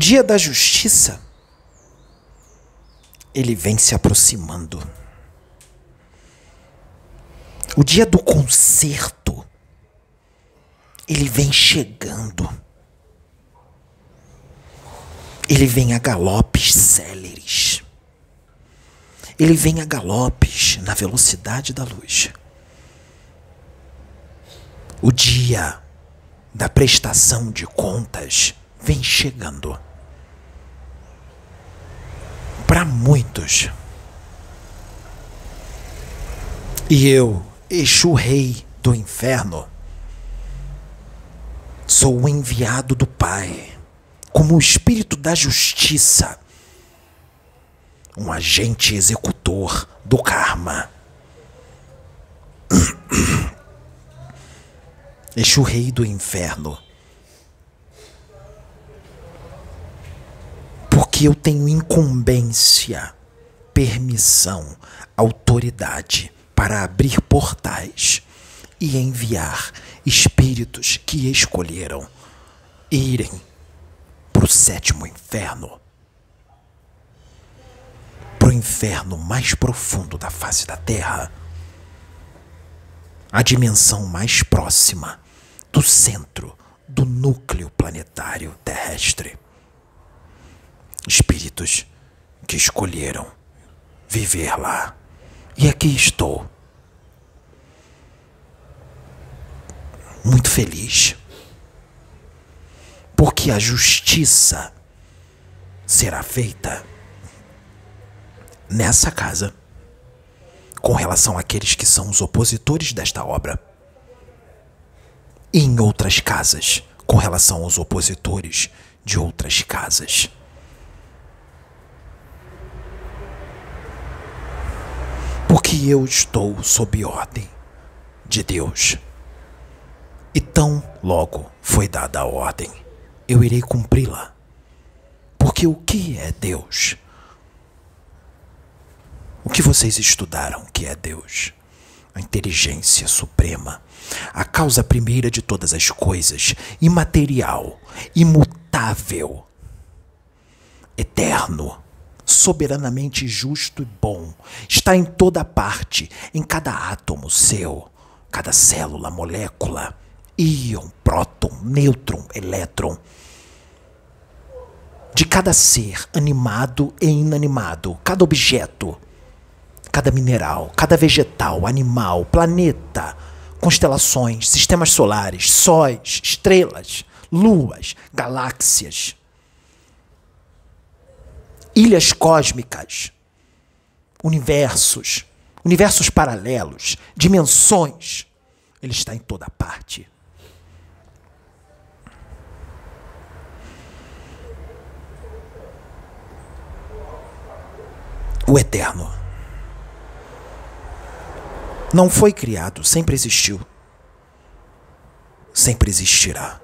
Dia da justiça ele vem se aproximando. O dia do concerto ele vem chegando. Ele vem a galopes céleres. Ele vem a galopes na velocidade da luz. O dia da prestação de contas vem chegando. Para muitos. E eu, Exu Rei do Inferno, sou o enviado do Pai, como o espírito da justiça, um agente executor do karma. Exu Rei do Inferno. Porque eu tenho incumbência, permissão, autoridade para abrir portais e enviar espíritos que escolheram irem para o sétimo inferno para o inferno mais profundo da face da Terra a dimensão mais próxima do centro do núcleo planetário terrestre. Espíritos que escolheram viver lá. E aqui estou. Muito feliz. Porque a justiça será feita nessa casa com relação àqueles que são os opositores desta obra. E em outras casas, com relação aos opositores de outras casas. Porque eu estou sob ordem de Deus. E tão logo foi dada a ordem, eu irei cumpri-la. Porque o que é Deus? O que vocês estudaram que é Deus? A inteligência suprema, a causa primeira de todas as coisas, imaterial, imutável, eterno, soberanamente justo e bom, está em toda parte, em cada átomo seu, cada célula, molécula, íon, próton, nêutron, elétron, de cada ser animado e inanimado, cada objeto cada mineral, cada vegetal, animal, planeta, constelações, sistemas solares, sóis, estrelas, luas, galáxias, ilhas cósmicas, universos, universos paralelos, dimensões. Ele está em toda parte. O Eterno não foi criado, sempre existiu. Sempre existirá.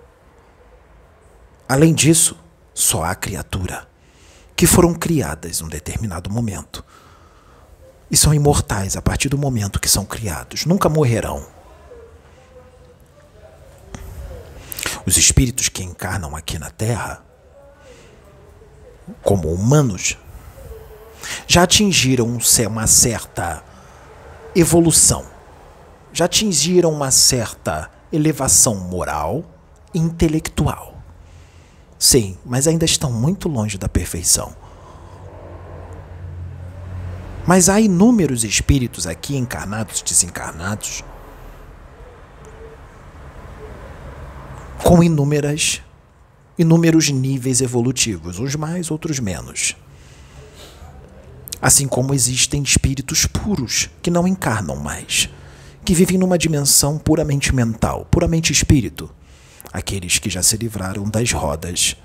Além disso, só há criatura que foram criadas em um determinado momento e são imortais a partir do momento que são criados, nunca morrerão. Os espíritos que encarnam aqui na Terra, como humanos, já atingiram uma certa evolução. Já atingiram uma certa elevação moral e intelectual. Sim, mas ainda estão muito longe da perfeição. Mas há inúmeros espíritos aqui encarnados, desencarnados, com inúmeras inúmeros níveis evolutivos, uns mais, outros menos. Assim como existem espíritos puros que não encarnam mais, que vivem numa dimensão puramente mental, puramente espírito, aqueles que já se livraram das rodas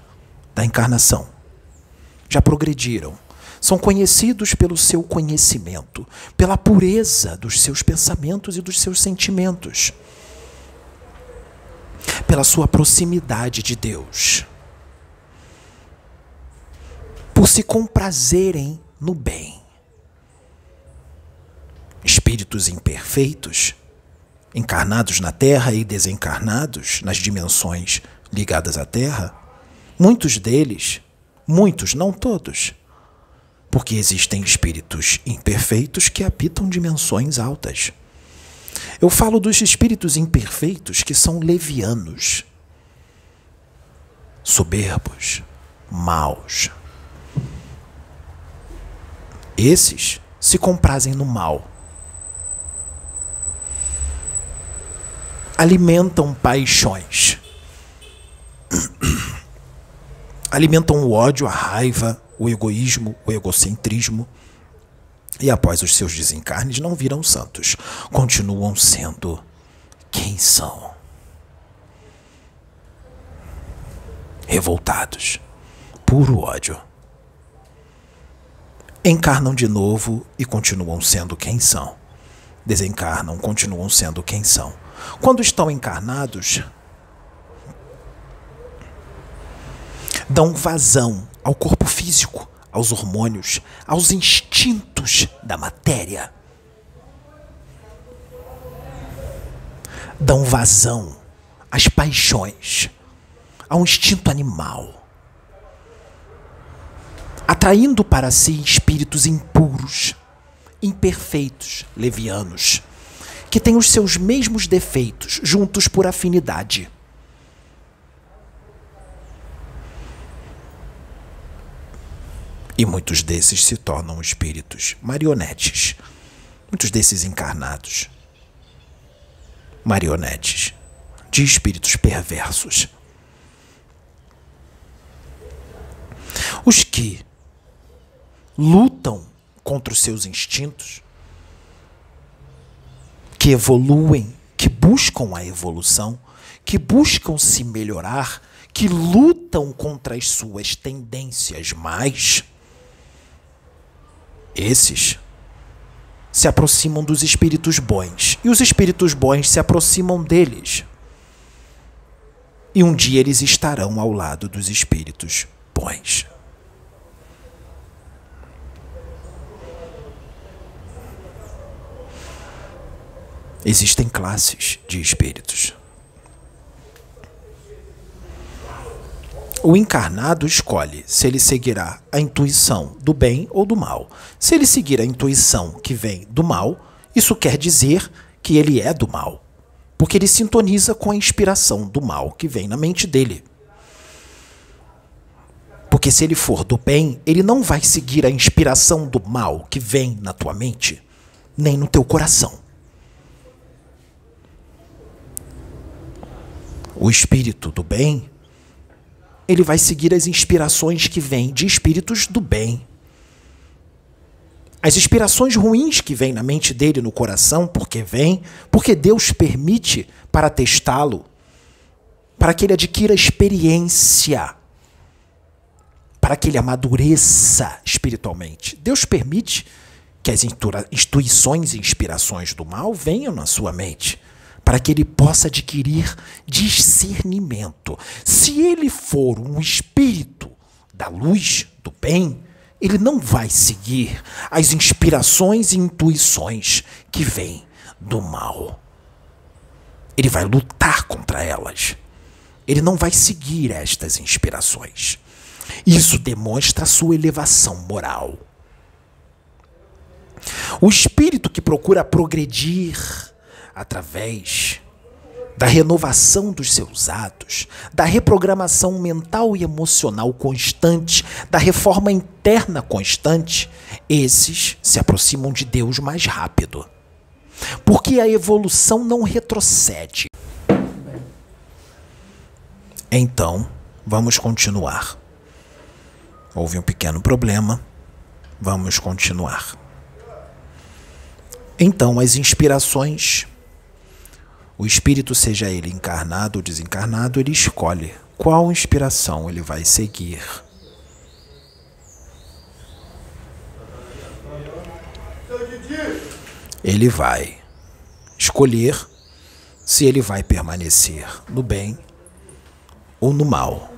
da encarnação, já progrediram, são conhecidos pelo seu conhecimento, pela pureza dos seus pensamentos e dos seus sentimentos, pela sua proximidade de Deus, por se comprazerem no bem. Espíritos imperfeitos, encarnados na Terra e desencarnados nas dimensões ligadas à Terra, muitos deles, muitos, não todos, porque existem espíritos imperfeitos que habitam dimensões altas. Eu falo dos espíritos imperfeitos que são levianos, soberbos, maus, esses se comprazem no mal. Alimentam paixões. Alimentam o ódio, a raiva, o egoísmo, o egocentrismo. E após os seus desencarnes não viram santos, continuam sendo quem são. Revoltados, puro ódio encarnam de novo e continuam sendo quem são. Desencarnam, continuam sendo quem são. Quando estão encarnados, dão vazão ao corpo físico, aos hormônios, aos instintos da matéria. Dão vazão às paixões, ao instinto animal atraindo para si espíritos impuros, imperfeitos, levianos, que têm os seus mesmos defeitos, juntos por afinidade. E muitos desses se tornam espíritos marionetes. Muitos desses encarnados. Marionetes de espíritos perversos. Os que lutam contra os seus instintos, que evoluem, que buscam a evolução, que buscam se melhorar, que lutam contra as suas tendências mais, esses se aproximam dos espíritos bons e os espíritos bons se aproximam deles. E um dia eles estarão ao lado dos espíritos bons. Existem classes de espíritos. O encarnado escolhe se ele seguirá a intuição do bem ou do mal. Se ele seguir a intuição que vem do mal, isso quer dizer que ele é do mal, porque ele sintoniza com a inspiração do mal que vem na mente dele. Porque se ele for do bem, ele não vai seguir a inspiração do mal que vem na tua mente, nem no teu coração. O espírito do bem, ele vai seguir as inspirações que vêm de espíritos do bem. As inspirações ruins que vêm na mente dele, no coração, porque vêm, porque Deus permite para testá-lo, para que ele adquira experiência, para que ele amadureça espiritualmente. Deus permite que as intuições e inspirações do mal venham na sua mente para que ele possa adquirir discernimento. Se ele for um espírito da luz, do bem, ele não vai seguir as inspirações e intuições que vêm do mal. Ele vai lutar contra elas. Ele não vai seguir estas inspirações. Isso demonstra sua elevação moral. O espírito que procura progredir através da renovação dos seus atos, da reprogramação mental e emocional constante, da reforma interna constante, esses se aproximam de Deus mais rápido. Porque a evolução não retrocede. Então, vamos continuar. Houve um pequeno problema, Vamos continuar. Então, as inspirações, o espírito, seja ele encarnado ou desencarnado, ele escolhe qual inspiração ele vai seguir. Ele vai escolher se ele vai permanecer no bem ou no mal.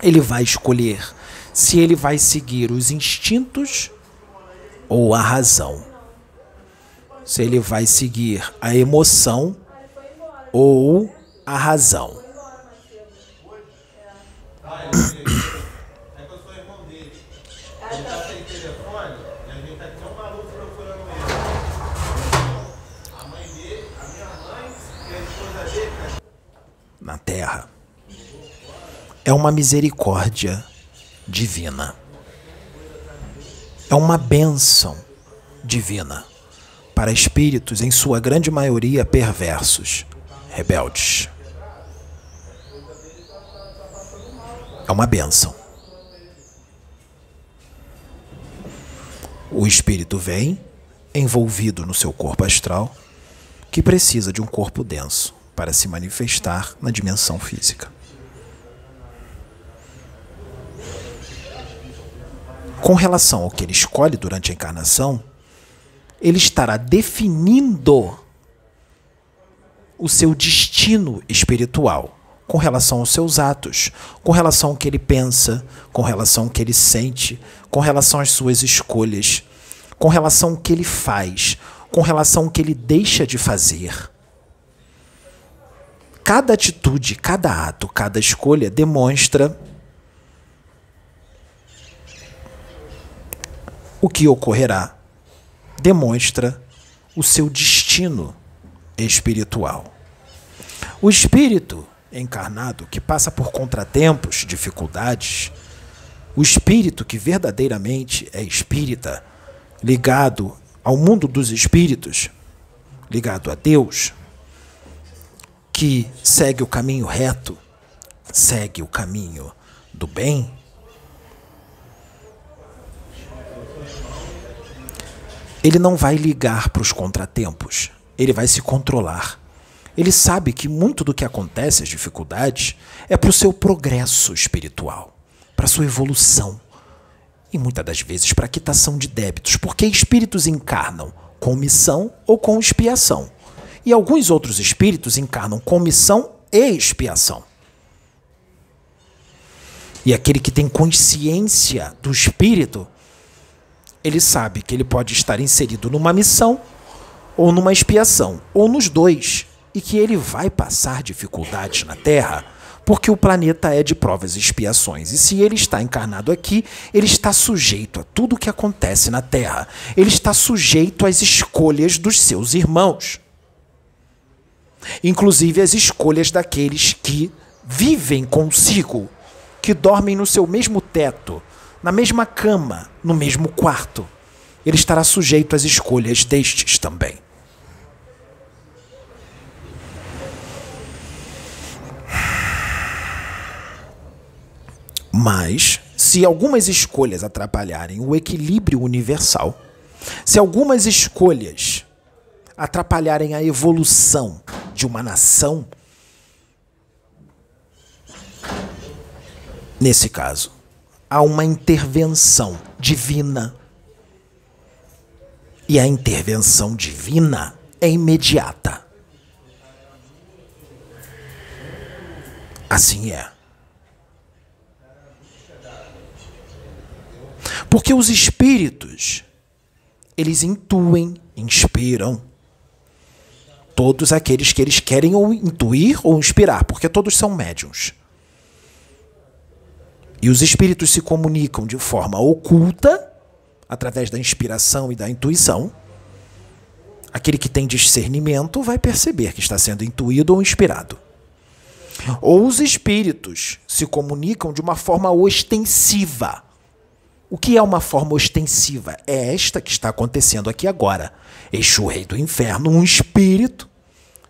Ele vai escolher se ele vai seguir os instintos ou a razão. Se ele vai seguir a emoção ou a razão. Na terra é uma misericórdia divina. É uma bênção divina para espíritos, em sua grande maioria perversos, rebeldes. É uma bênção. O espírito vem, envolvido no seu corpo astral, que precisa de um corpo denso para se manifestar na dimensão física. Com relação ao que ele escolhe durante a encarnação, ele estará definindo o seu destino espiritual com relação aos seus atos, com relação ao que ele pensa, com relação ao que ele sente, com relação às suas escolhas, com relação ao que ele faz, com relação ao que ele deixa de fazer. Cada atitude, cada ato, cada escolha demonstra o que ocorrerá demonstra o seu destino espiritual. O espírito encarnado que passa por contratempos, dificuldades, o espírito que verdadeiramente é espírita, ligado ao mundo dos espíritos, ligado a Deus, que segue o caminho reto, segue o caminho do bem, ele não vai ligar para os contratempos, ele vai se controlar. Ele sabe que muito do que acontece, as dificuldades, é para o seu progresso espiritual, para a sua evolução. E muitas das vezes para quitação de débitos, porque espíritos encarnam com missão ou com expiação. E alguns outros espíritos encarnam com missão e expiação. E aquele que tem consciência do espírito ele sabe que ele pode estar inserido numa missão ou numa expiação, ou nos dois, e que ele vai passar dificuldades na Terra, porque o planeta é de provas e expiações. E se ele está encarnado aqui, ele está sujeito a tudo o que acontece na Terra. Ele está sujeito às escolhas dos seus irmãos. Inclusive as escolhas daqueles que vivem consigo, que dormem no seu mesmo teto, na mesma cama, no mesmo quarto, ele estará sujeito às escolhas destes também. Mas, se algumas escolhas atrapalharem o equilíbrio universal, se algumas escolhas atrapalharem a evolução de uma nação, nesse caso, há uma intervenção divina. E a intervenção divina é imediata. Assim é. Porque os espíritos, eles intuem, inspiram todos aqueles que eles querem ou intuir ou inspirar, porque todos são médiums. E os espíritos se comunicam de forma oculta, através da inspiração e da intuição. Aquele que tem discernimento vai perceber que está sendo intuído ou inspirado. Ou os espíritos se comunicam de uma forma ostensiva. O que é uma forma ostensiva? É esta que está acontecendo aqui agora. Exu, rei do inferno, um espírito,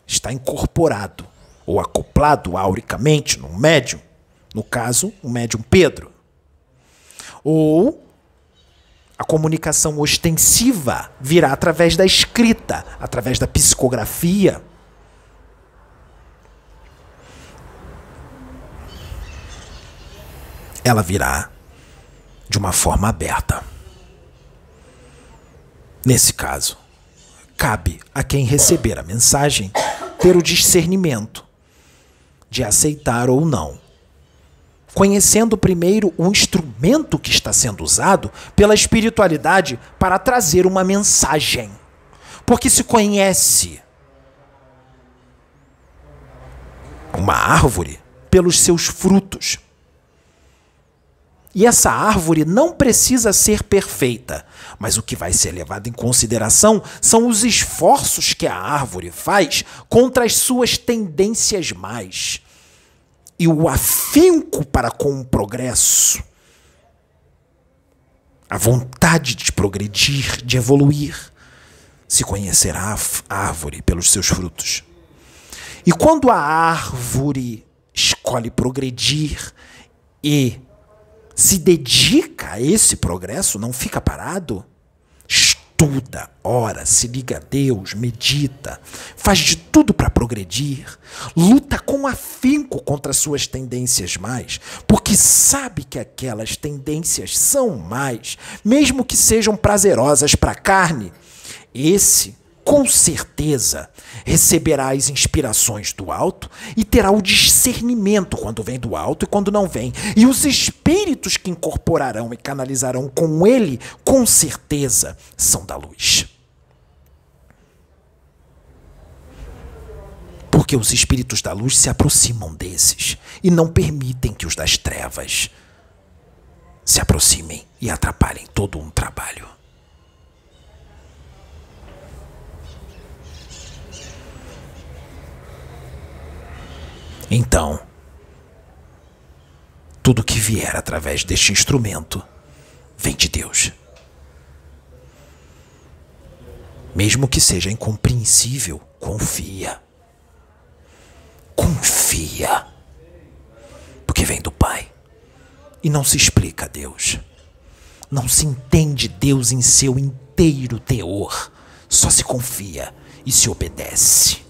está incorporado ou acoplado auricamente num médium no caso, o médium Pedro. Ou A comunicação ostensiva virá através da escrita, através da psicografia. Ela virá de uma forma aberta. Nesse caso, cabe a quem receber a mensagem ter o discernimento de aceitar ou não. Conhecendo primeiro o instrumento que está sendo usado pela espiritualidade para trazer uma mensagem. Porque se conhece uma árvore pelos seus frutos. E essa árvore não precisa ser perfeita, mas o que vai ser levado em consideração são os esforços que a árvore faz contra as suas tendências mais e o afinco para com o progresso, a vontade de progredir, de evoluir, se conhecerá a árvore pelos seus frutos. E quando a árvore escolhe progredir e se dedica a esse progresso, não fica parado, estuda, ora, se liga a Deus, medita, faz de tudo para progredir, luta com afinco contra suas tendências mais, porque sabe que aquelas tendências são mais, mesmo que sejam prazerosas para a carne. Esse com certeza receberá as inspirações do alto e terá o discernimento quando vem do alto e quando não vem. E os espíritos que incorporarão e canalizarão com ele, com certeza, são da luz. Porque os espíritos da luz se aproximam desses e não permitem que os das trevas se aproximem e atrapalhem todo um trabalho. Então, tudo que vier através deste instrumento vem de Deus. Mesmo que seja incompreensível, confia. Confia. Porque vem do Pai. E não se explica a Deus. Não se entende Deus em seu inteiro teor. Só se confia e se obedece.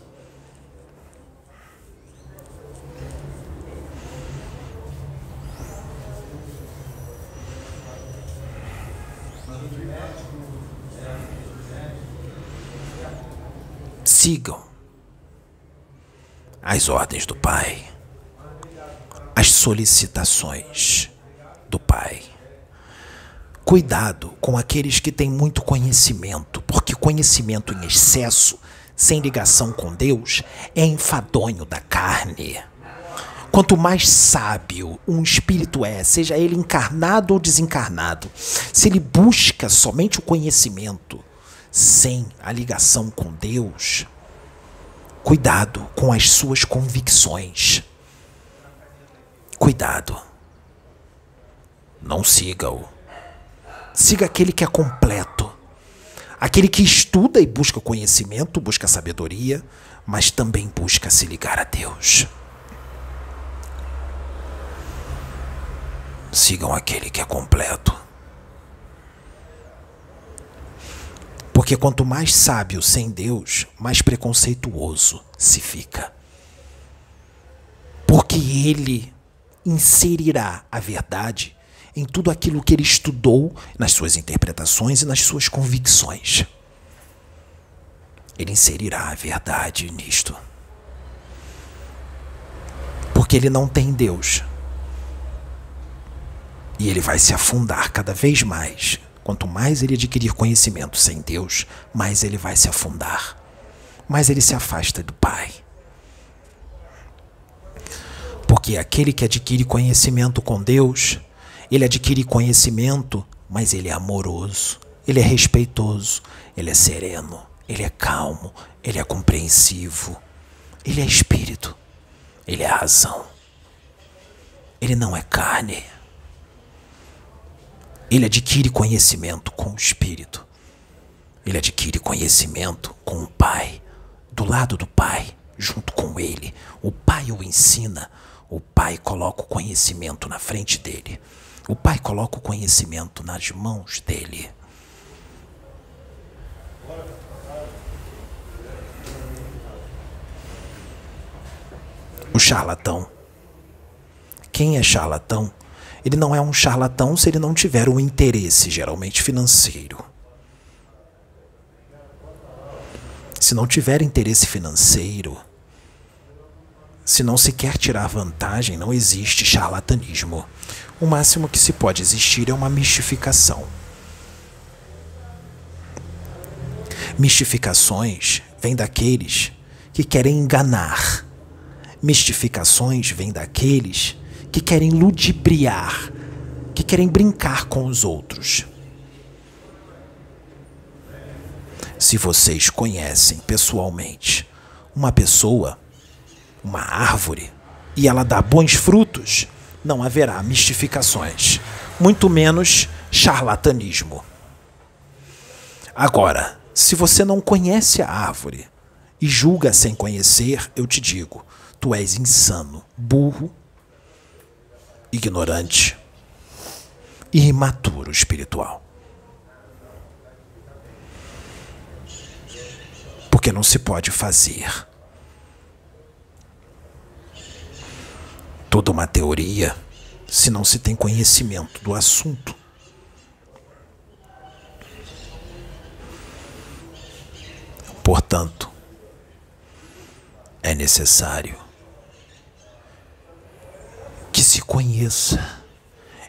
Sigam as ordens do Pai, as solicitações do Pai. Cuidado com aqueles que têm muito conhecimento, porque conhecimento em excesso, sem ligação com Deus, é enfadonho da carne. Quanto mais sábio um espírito é, seja ele encarnado ou desencarnado, se ele busca somente o conhecimento, sem a ligação com Deus, Cuidado com as suas convicções. Cuidado. Não siga-o. Siga aquele que é completo. Aquele que estuda e busca conhecimento, busca sabedoria, mas também busca se ligar a Deus. Sigam aquele que é completo. Porque quanto mais sábio sem Deus, mais preconceituoso se fica. Porque ele inserirá a verdade em tudo aquilo que ele estudou, nas suas interpretações e nas suas convicções. Ele inserirá a verdade nisto. Porque ele não tem Deus. E ele vai se afundar cada vez mais Quanto mais ele adquirir conhecimento sem Deus, mais ele vai se afundar, mais ele se afasta do Pai. Porque aquele que adquire conhecimento com Deus, ele adquire conhecimento, mas ele é amoroso, ele é respeitoso, ele é sereno, ele é calmo, ele é compreensivo, ele é espírito, ele é razão. Ele não é carne. Ele adquire conhecimento com o Espírito. Ele adquire conhecimento com o Pai, do lado do Pai, junto com ele. O Pai o ensina. O Pai coloca o conhecimento na frente dele. O Pai coloca o conhecimento nas mãos dele. O charlatão. Quem é charlatão ele não é um charlatão se ele não tiver um interesse, geralmente financeiro. Se não tiver interesse financeiro, se não se quer tirar vantagem, não existe charlatanismo. O máximo que se pode existir é uma mistificação. Mistificações vêm daqueles que querem enganar. Mistificações vêm daqueles que querem ludibriar, que querem brincar com os outros. Se vocês conhecem pessoalmente uma pessoa, uma árvore, e ela dá bons frutos, não haverá mistificações, muito menos charlatanismo. Agora, se você não conhece a árvore e julga sem conhecer, eu te digo: tu és insano, burro, ignorante e imaturo espiritual. Porque não se pode fazer toda uma teoria se não se tem conhecimento do assunto. Portanto, é necessário que se conheça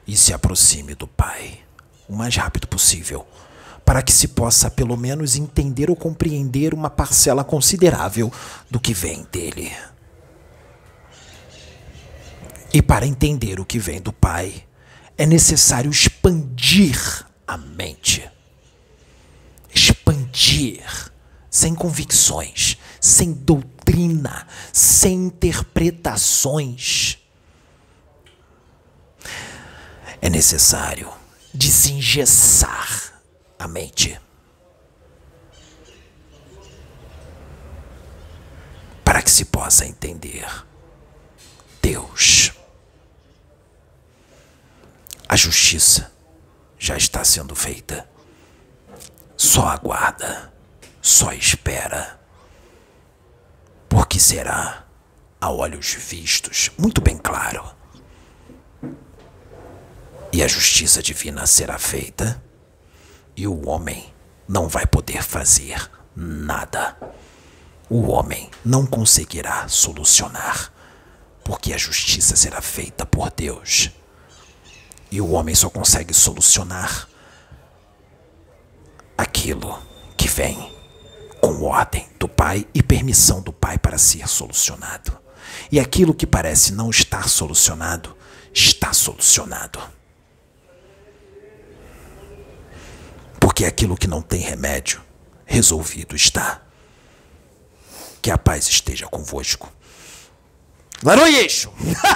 e se aproxime do Pai o mais rápido possível, para que se possa pelo menos entender ou compreender uma parcela considerável do que vem dele. E para entender o que vem do Pai, é necessário expandir a mente. Expandir sem convicções, sem doutrina, sem interpretações. É necessário desengessar a mente. Para que se possa entender Deus. A justiça já está sendo feita. Só aguarda só espera. Porque será, a olhos vistos, muito bem claro. E a justiça divina será feita, e o homem não vai poder fazer nada. O homem não conseguirá solucionar, porque a justiça será feita por Deus. E o homem só consegue solucionar aquilo que vem com ordem do Pai e permissão do Pai para ser solucionado. E aquilo que parece não estar solucionado, está solucionado. Porque aquilo que não tem remédio, resolvido está. Que a paz esteja convosco. Laroyeixo!